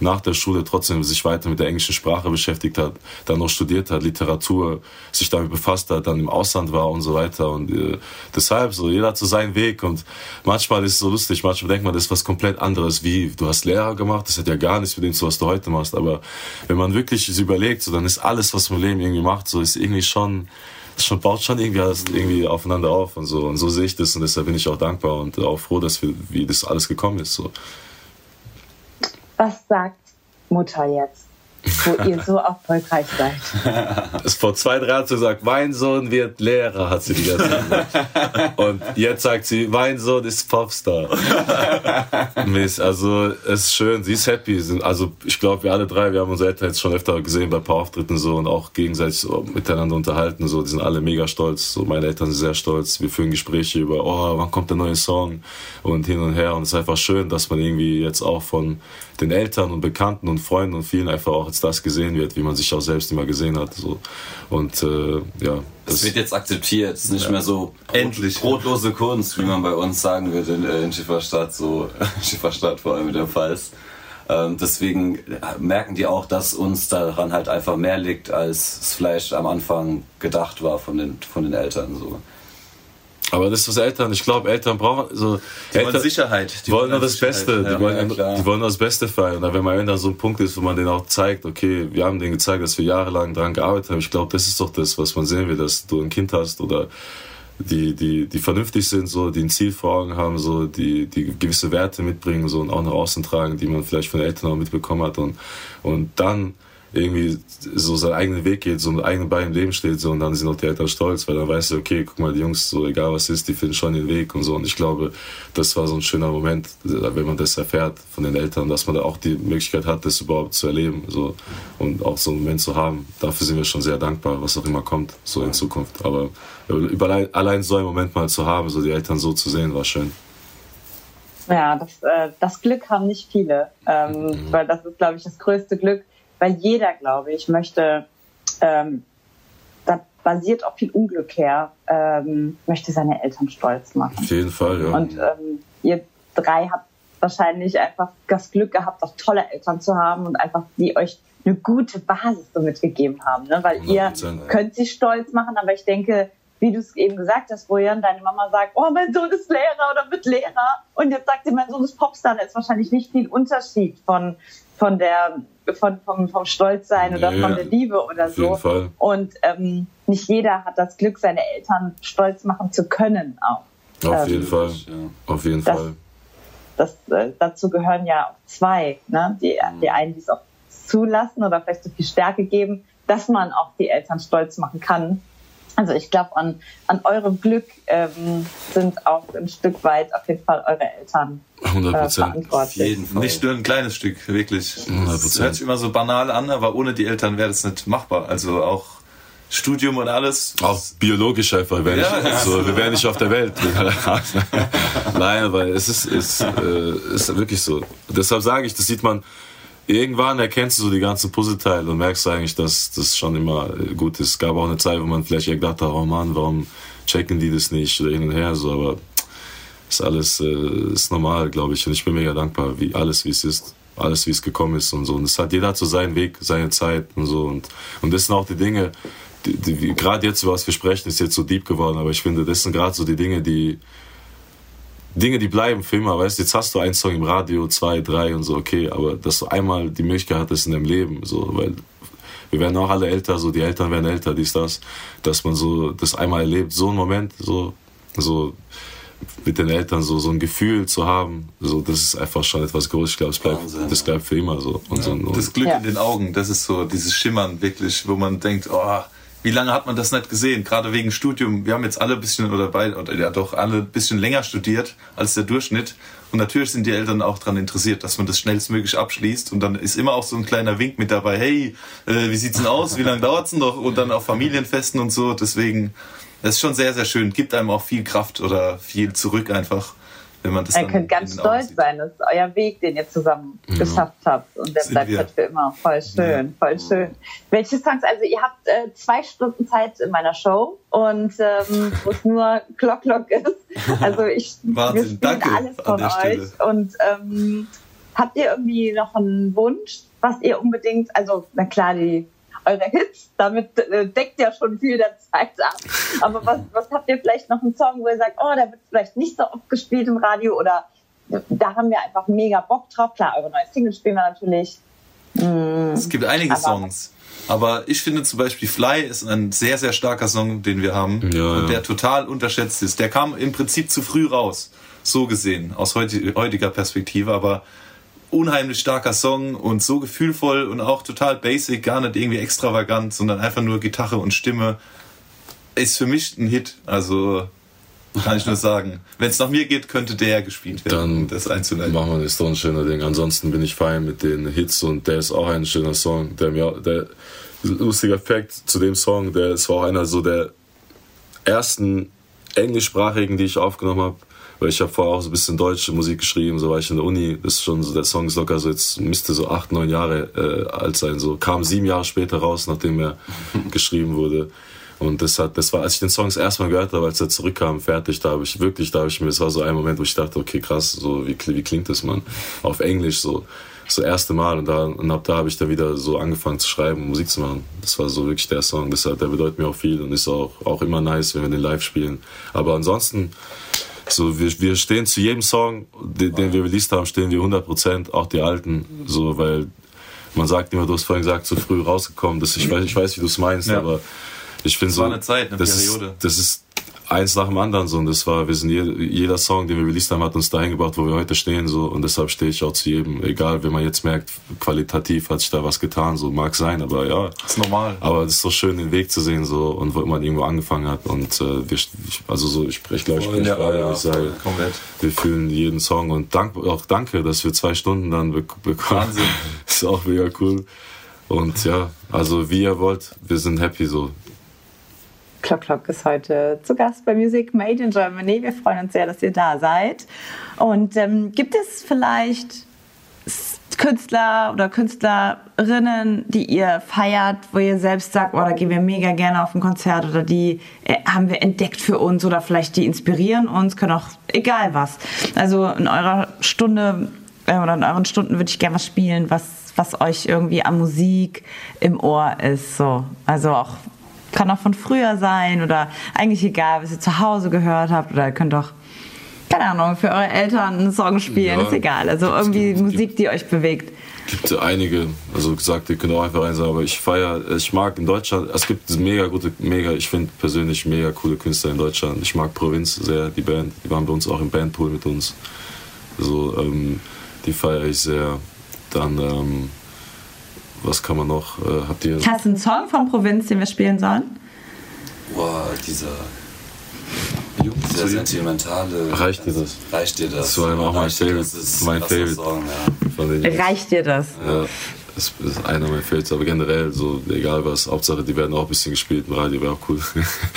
nach der Schule trotzdem sich weiter mit der englischen Sprache beschäftigt hat, dann noch studiert hat, Literatur, sich damit befasst hat, dann im Ausland war und so weiter. Und äh, deshalb so, jeder hat so seinen Weg. Und manchmal ist es so lustig, manchmal denkt man, das ist was komplett anderes, wie du hast Lehrer gemacht, das hat ja gar nichts mit dem zu, was du heute machst. Aber wenn man wirklich überlegt, so, dann ist alles, was man im Leben irgendwie macht, so ist irgendwie schon das schon, baut schon irgendwie alles irgendwie aufeinander auf und so. Und so sehe ich das und deshalb bin ich auch dankbar und auch froh, dass wir, wie das alles gekommen ist. So. Was sagt Mutter jetzt? Wo ihr so erfolgreich seid. Vor zwei, drei Jahren gesagt, mein Sohn wird Lehrer, hat sie die ganze Zeit gesagt. Und jetzt sagt sie, mein Sohn ist Popstar. Mist, also es ist schön, sie ist happy. Also ich glaube, wir alle drei, wir haben unsere Eltern jetzt schon öfter gesehen bei ein paar Auftritten so und auch gegenseitig so miteinander unterhalten. So, die sind alle mega stolz. So, meine Eltern sind sehr stolz. Wir führen Gespräche über, oh, wann kommt der neue Song und hin und her. Und es ist einfach schön, dass man irgendwie jetzt auch von den Eltern und Bekannten und Freunden und vielen einfach auch als das gesehen wird, wie man sich auch selbst immer gesehen hat. So. Und äh, ja. Das, das, wird jetzt akzeptiert. Es ist nicht ja. mehr so brot, Endlich. brotlose Kunst, wie man bei uns sagen würde in, äh, in Schifferstadt, so Schifferstadt vor allem in der Pfalz. Ähm, deswegen merken die auch, dass uns daran halt einfach mehr liegt, als es vielleicht am Anfang gedacht war von den, von den Eltern. So. Aber das ist was Eltern. Ich glaube, Eltern brauchen so. Die Eltern wollen Sicherheit. Die wollen nur das Beste. Ja, die, wollen, ja, die wollen nur das Beste feiern. Und wenn man irgendwann so ein Punkt ist, wo man denen auch zeigt, okay, wir haben denen gezeigt, dass wir jahrelang daran gearbeitet haben. Ich glaube, das ist doch das, was man sehen will, dass du ein Kind hast oder die, die, die vernünftig sind, so, die ein Ziel vor Augen haben, so, die, die gewisse Werte mitbringen, so, und auch nach außen tragen, die man vielleicht von den Eltern auch mitbekommen hat. Und, und dann irgendwie so seinen eigenen Weg geht, so mit eigenen Beinen im Leben steht, so, und dann sind auch die Eltern stolz, weil dann weißt du, okay, guck mal, die Jungs, so egal was ist, die finden schon den Weg und so. Und ich glaube, das war so ein schöner Moment, wenn man das erfährt von den Eltern, dass man da auch die Möglichkeit hat, das überhaupt zu erleben, so, und auch so einen Moment zu haben. Dafür sind wir schon sehr dankbar, was auch immer kommt, so in Zukunft. Aber überall, allein so einen Moment mal zu haben, so die Eltern so zu sehen, war schön. Ja, das, äh, das Glück haben nicht viele, ähm, mhm. weil das ist, glaube ich, das größte Glück, weil jeder, glaube ich, möchte, ähm, da basiert auch viel Unglück her, ähm, möchte seine Eltern stolz machen. Auf jeden Fall, ja. Und ähm, ihr drei habt wahrscheinlich einfach das Glück gehabt, auch tolle Eltern zu haben und einfach die euch eine gute Basis so mitgegeben haben, ne? weil ihr könnt sie stolz machen, aber ich denke, wie du es eben gesagt hast, Bojan, deine Mama sagt, oh, mein Sohn ist Lehrer oder wird Lehrer und jetzt sagt sie, mein Sohn ist Popstar, da ist wahrscheinlich nicht viel Unterschied von von der von, vom, vom Stolzsein oder Ja, von der Liebe oder auf jeden so. Fall. Und ähm, nicht jeder hat das Glück, seine Eltern stolz machen zu können auch. Auf Ähm, jeden Fall. Auf jeden Das- Fall. das, äh, dazu gehören ja auch zwei, ne? die, die einen, die es auch zulassen oder vielleicht so viel Stärke geben, dass man auch die Eltern stolz machen kann. Also ich glaube, an, an eurem Glück ähm, sind auch ein Stück weit auf jeden Fall eure Eltern 100 äh, Prozent. Auf verantwortlich. jeden Fall. Nicht nur ein kleines Stück, wirklich. 100%. Das hört sich immer so banal an, aber ohne die Eltern wäre das nicht machbar. Also auch Studium und alles. Auch biologisch einfach, wär Ja, nicht, ja. so, wir wären nicht auf der Welt. Nein, weil es ist, ist, äh, ist wirklich so. Deshalb sage ich, das sieht man, irgendwann erkennst du so die ganzen Puzzleteile und merkst eigentlich, dass das schon immer äh, gut ist. Es gab auch eine Zeit, wo man vielleicht gedacht hat, oh Mann, warum checken die das nicht oder hin und her, so, aber ist alles äh, ist normal, glaube ich. Und ich bin mega dankbar, wie alles, wie es ist. Alles, wie es gekommen ist und so. Und es hat jeder hat so seinen Weg, seine Zeit und so. Und, und das sind auch die Dinge, die, die, gerade jetzt, über was wir sprechen, ist jetzt so deep geworden, aber ich finde, das sind gerade so die Dinge, die Dinge, die bleiben für immer, weißt du, jetzt hast du einen Song im Radio, zwei, drei und so, okay, aber dass du einmal die Möglichkeit hattest in deinem Leben, so, weil wir werden auch alle älter, so, die Eltern werden älter, dies, das, dass man so das einmal erlebt, so ein Moment, so, so, mit den Eltern so, so ein Gefühl zu haben, so, das ist einfach schon etwas Großes, ich glaube, es bleibt, Wahnsinn, das bleibt für immer so. Und so und, Das Glück Ja. in den Augen, das ist so dieses Schimmern wirklich, wo man denkt, oh, wie lange hat man das nicht gesehen? Gerade wegen Studium. Wir haben jetzt alle ein bisschen oder beide, oder ja doch alle ein bisschen länger studiert als der Durchschnitt. Und natürlich sind die Eltern auch daran interessiert, dass man das schnellstmöglich abschließt. Und dann ist immer auch so ein kleiner Wink mit dabei, hey, äh, wie sieht's denn aus? Wie lange dauert's denn noch? Und dann auf Familienfesten und so. Deswegen, das ist schon sehr, sehr schön. Gibt einem auch viel Kraft oder viel zurück einfach, wenn man das Ihr könnt ganz stolz sieht. sein, das ist euer Weg, den ihr zusammen geschafft habt. Und der Sind bleibt wir. halt für immer. Voll schön, voll schön. Welche Songs? Also ihr habt äh, zwei Stunden Zeit in meiner Show und ähm, wo es nur Glock Glock ist. Also ich wir spielen danke alles von euch. Stelle. Und ähm, habt ihr irgendwie noch einen Wunsch, was ihr unbedingt, also na klar, die eure Hits, damit äh, deckt ja schon viel der Zeit ab. Aber was, was habt ihr vielleicht noch einen Song, wo ihr sagt, oh, der wird vielleicht nicht so oft gespielt im Radio oder da haben wir einfach mega Bock drauf. Klar, eure neue Single spielen wir natürlich. Es gibt einige Aber- Songs. Aber ich finde zum Beispiel Fly ist ein sehr, sehr starker Song, den wir haben. Ja, und ja. der total unterschätzt ist. Der kam im Prinzip zu früh raus. So gesehen, aus heuti- heutiger Perspektive. Aber unheimlich starker Song und so gefühlvoll und auch total basic, gar nicht irgendwie extravagant, sondern einfach nur Gitarre und Stimme. Ist für mich ein Hit. Also kann ich nur sagen. Wenn es nach mir geht, könnte der gespielt werden, Dann um das einzuleiten. machen wir das doch ein schöner Ding. Ansonsten bin ich fein mit den Hits und der ist auch ein schöner Song. Der mir, der lustiger Fact zu dem Song, der ist auch einer so der ersten englischsprachigen, die ich aufgenommen habe. Weil ich habe vorher auch so ein bisschen deutsche Musik geschrieben, so war ich in der Uni. Ist schon so, der Song ist locker so, jetzt müsste so acht, neun Jahre äh, alt sein. So kam sieben Jahre später raus, nachdem er geschrieben wurde. Und das hat, das war, als ich den Song das erste Mal gehört habe, als er zurückkam, fertig, da habe ich wirklich, da habe ich mir, das war so ein Moment, wo ich dachte, okay, krass, so wie, wie klingt das, man? Auf Englisch so, so erste Mal und da, und ab da habe ich dann wieder so angefangen zu schreiben und Musik zu machen. Das war so wirklich der Song, deshalb, der bedeutet mir auch viel und ist auch, auch immer nice, wenn wir den live spielen. Aber ansonsten, so, wir, wir stehen zu jedem Song, den, den wir released haben, stehen wir 100%, auch die alten, so, weil man sagt immer, du hast vorhin gesagt, zu früh rausgekommen, das, ich, weiß, ich weiß, wie du es meinst, Ja. aber ich finde so, war eine Zeit, eine das Periode. Ist, das ist eins nach dem anderen so und das war, wir sind je, jeder Song, den wir released haben, hat uns dahin gebracht, wo wir heute stehen so und deshalb stehe ich auch zu jedem, egal, wenn man jetzt merkt, qualitativ hat sich da was getan, so mag sein, aber ja, ist normal. aber es ist so schön, den Weg zu sehen so und wo man irgendwo angefangen hat und äh, wir, also so, ich spreche glaube ich, bin Ja, frei, ja, ich sage, komplett. wir fühlen jeden Song und dank, auch danke, dass wir zwei Stunden dann be bekommen. Wahnsinn. ist auch mega cool. Und ja, also wie ihr wollt, wir sind happy so. Klock Klock ist heute zu Gast bei Music Made in Germany. Wir freuen uns sehr, dass ihr da seid. Und ähm, gibt es vielleicht Künstler oder Künstlerinnen, die ihr feiert, wo ihr selbst sagt, oh, da gehen wir mega gerne auf ein Konzert oder die äh, haben wir entdeckt für uns oder vielleicht die inspirieren uns, können auch egal was. Also in eurer Stunde äh, oder in euren Stunden würde ich gerne was spielen, was, was euch irgendwie an Musik im Ohr ist. So. Also auch kann auch von früher sein oder eigentlich egal, was ihr zu Hause gehört habt oder ihr könnt auch, keine Ahnung, für eure Eltern einen Song spielen, Ja. ist egal. Also irgendwie Gibt- Musik, die euch bewegt. gibt einige, also gesagt, ihr könnt auch einfach rein sagen, aber ich feiere, ich mag in Deutschland, es gibt mega gute, mega, ich finde persönlich mega coole Künstler in Deutschland. Ich mag Provinz sehr, die Band, die waren bei uns auch im Bandpool mit uns. So, ähm, die feiere ich sehr. Dann, ähm, was kann man noch? Äh, habt ihr. Hast du einen Song von Provinz, den wir spielen sollen? Boah, dieser. Dieser sentimentale. Reicht dir das? Reicht dir das? Das war auch mein Favorite. das? Ist Mein Favorite. Song, ja. Reicht dir das? Ja, das ist einer meiner Favorites, aber generell, so egal was, Hauptsache die werden auch ein bisschen gespielt im Radio, wäre auch cool.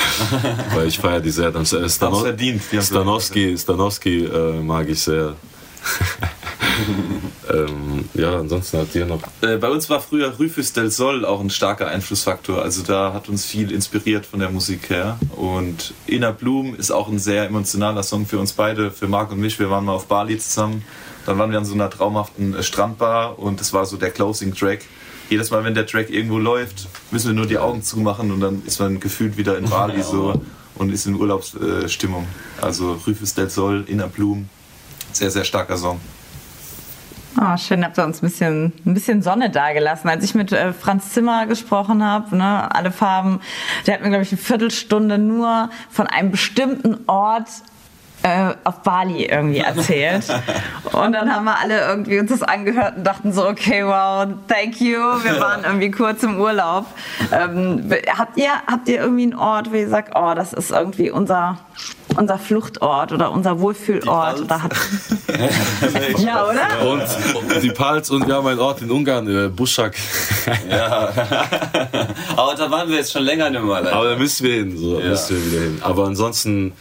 Weil ich feiere die sehr. Dann, Stano Haben's verdient, Stanowski, Stanowski äh, mag ich sehr. ähm, ja, ansonsten hat ihr noch. Äh, bei uns war früher Rufus del Sol auch ein starker Einflussfaktor. Also da hat uns viel inspiriert von der Musik her. Und Inner Bloom ist auch ein sehr emotionaler Song für uns beide, für Marc und mich. Wir waren mal auf Bali zusammen. Dann waren wir an so einer traumhaften äh, Strandbar und das war so der Closing Track. Jedes Mal, wenn der Track irgendwo läuft, müssen wir nur die Augen zumachen und dann ist man gefühlt wieder in Bali so und ist in Urlaubsstimmung. Also Rufus del Sol, Inner Bloom, sehr, sehr starker Song. Oh, schön, habt ihr uns ein bisschen, ein bisschen Sonne dagelassen. Als ich mit äh, Franz Zimmer gesprochen habe, ne, alle Farben, der hat mir, glaube ich, eine Viertelstunde nur von einem bestimmten Ort äh, auf Bali irgendwie erzählt. Und dann haben wir alle irgendwie uns das angehört und dachten so, okay, wow, thank you. Wir waren irgendwie kurz im Urlaub. Ähm, habt, ihr, habt ihr irgendwie einen Ort, wo ihr sagt, oh, das ist irgendwie unser, unser Fluchtort oder unser Wohlfühlort? Oder hat, ja, oder? Und die Pals und wir haben einen Ort in Ungarn, äh, Buschak. Aber da waren wir jetzt schon länger nicht mehr. Aber da müssen wir hin, so, Ja. müssen wir wieder hin. Aber ansonsten,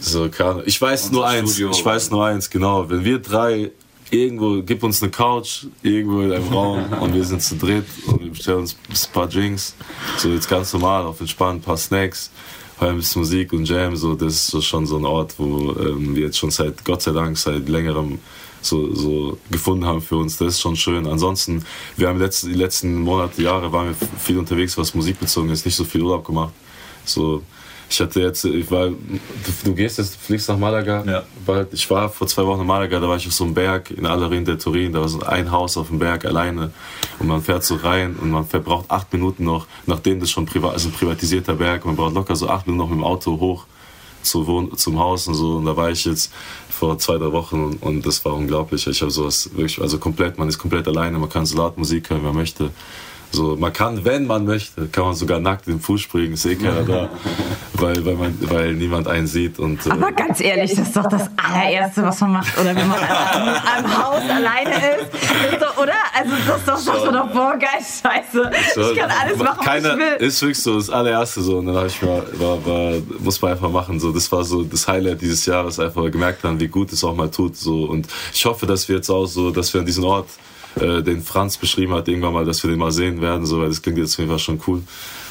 so, keine. Ich weiß Unser nur eins, Studio. ich weiß nur eins, genau. Wenn wir drei irgendwo, gib uns eine Couch, irgendwo in einem Raum und wir sind zu dritt und wir bestellen uns ein paar Drinks, so jetzt ganz normal, auf entspannt, ein paar Snacks, ein bisschen Musik und Jam, so, das ist so schon so ein Ort, wo ähm, wir jetzt schon seit, Gott sei Dank, seit längerem so, so gefunden haben für uns. Das ist schon schön. Ansonsten, wir haben letzte, die letzten Monate, Jahre waren wir viel unterwegs, was Musik bezogen ist, nicht so viel Urlaub gemacht. So, ich hatte jetzt, ich war, du, du gehst jetzt, fliegst nach Malaga. Ja. Bald. Ich war vor zwei Wochen in Malaga, da war ich auf so einem Berg in Alarin de Turin, da war so ein Haus auf dem Berg alleine und man fährt so rein und man verbraucht acht Minuten noch, nachdem das schon privat, also ein privatisierter Berg, man braucht locker so acht Minuten noch mit dem Auto hoch zu Wohn zum Haus und so und da war ich jetzt vor zwei, drei Wochen und, und das war unglaublich. Ich habe sowas wirklich, also komplett, man ist komplett alleine, man kann so laut Musik hören, wer möchte. So, man kann, wenn man möchte, kann man sogar nackt in den Fuß springen, ist eh keiner da, weil, weil, man, weil niemand einen sieht. Und, äh, Aber ganz ehrlich, das ist doch das allererste, was man macht. Oder wenn man einem Haus alleine ist. ist doch, oder? Also das ist doch, sagt man doch, boah, geil, scheiße. So, Ich kann alles machen, keiner, was ich will. Ist wirklich so das allererste so. Und dann habe ich mal, war, war, muss man einfach machen. So, das war so das Highlight dieses Jahres, einfach gemerkt haben, wie gut es auch mal tut. So. Und ich hoffe, dass wir jetzt auch so, dass wir an diesen Ort, äh, den Franz beschrieben hat, irgendwann mal, dass wir den mal sehen werden. So, weil das klingt jetzt auf jeden Fall schon cool.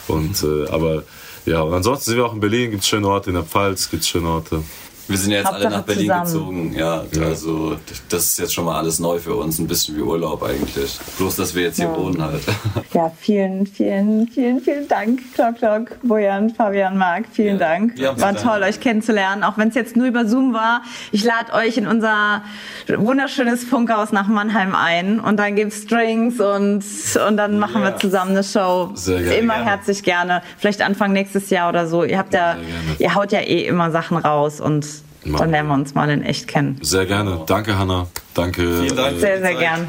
Und, äh, aber ja, und ansonsten sind wir auch in Berlin, gibt es schöne Orte, in der Pfalz gibt es schöne Orte. Wir sind ja jetzt alle Hauptsache nach Berlin zusammen. gezogen. Ja, also das ist jetzt schon mal alles neu für uns. Ein bisschen wie Urlaub eigentlich. Bloß, dass wir jetzt hier wohnen halt. Ja, vielen, vielen, vielen, vielen Dank, Klock, Klock, Bojan, Fabian, Marc. Vielen Ja. Dank. Ja, war toll, euch kennenzulernen, auch wenn es jetzt nur über Zoom war. Ich lade euch in unser wunderschönes Funkhaus nach Mannheim ein und dann gibt's Drinks und, und dann machen wir Ja. zusammen eine Show. Sehr gerne. Immer Gerne. herzlich gerne. Vielleicht Anfang nächstes Jahr oder so. Ihr habt ja, ihr haut ja eh immer Sachen raus und dann lernen wir uns mal in echt kennen. Sehr gerne. Danke, Hanna. Danke. Vielen Dank. Sehr, sehr gern.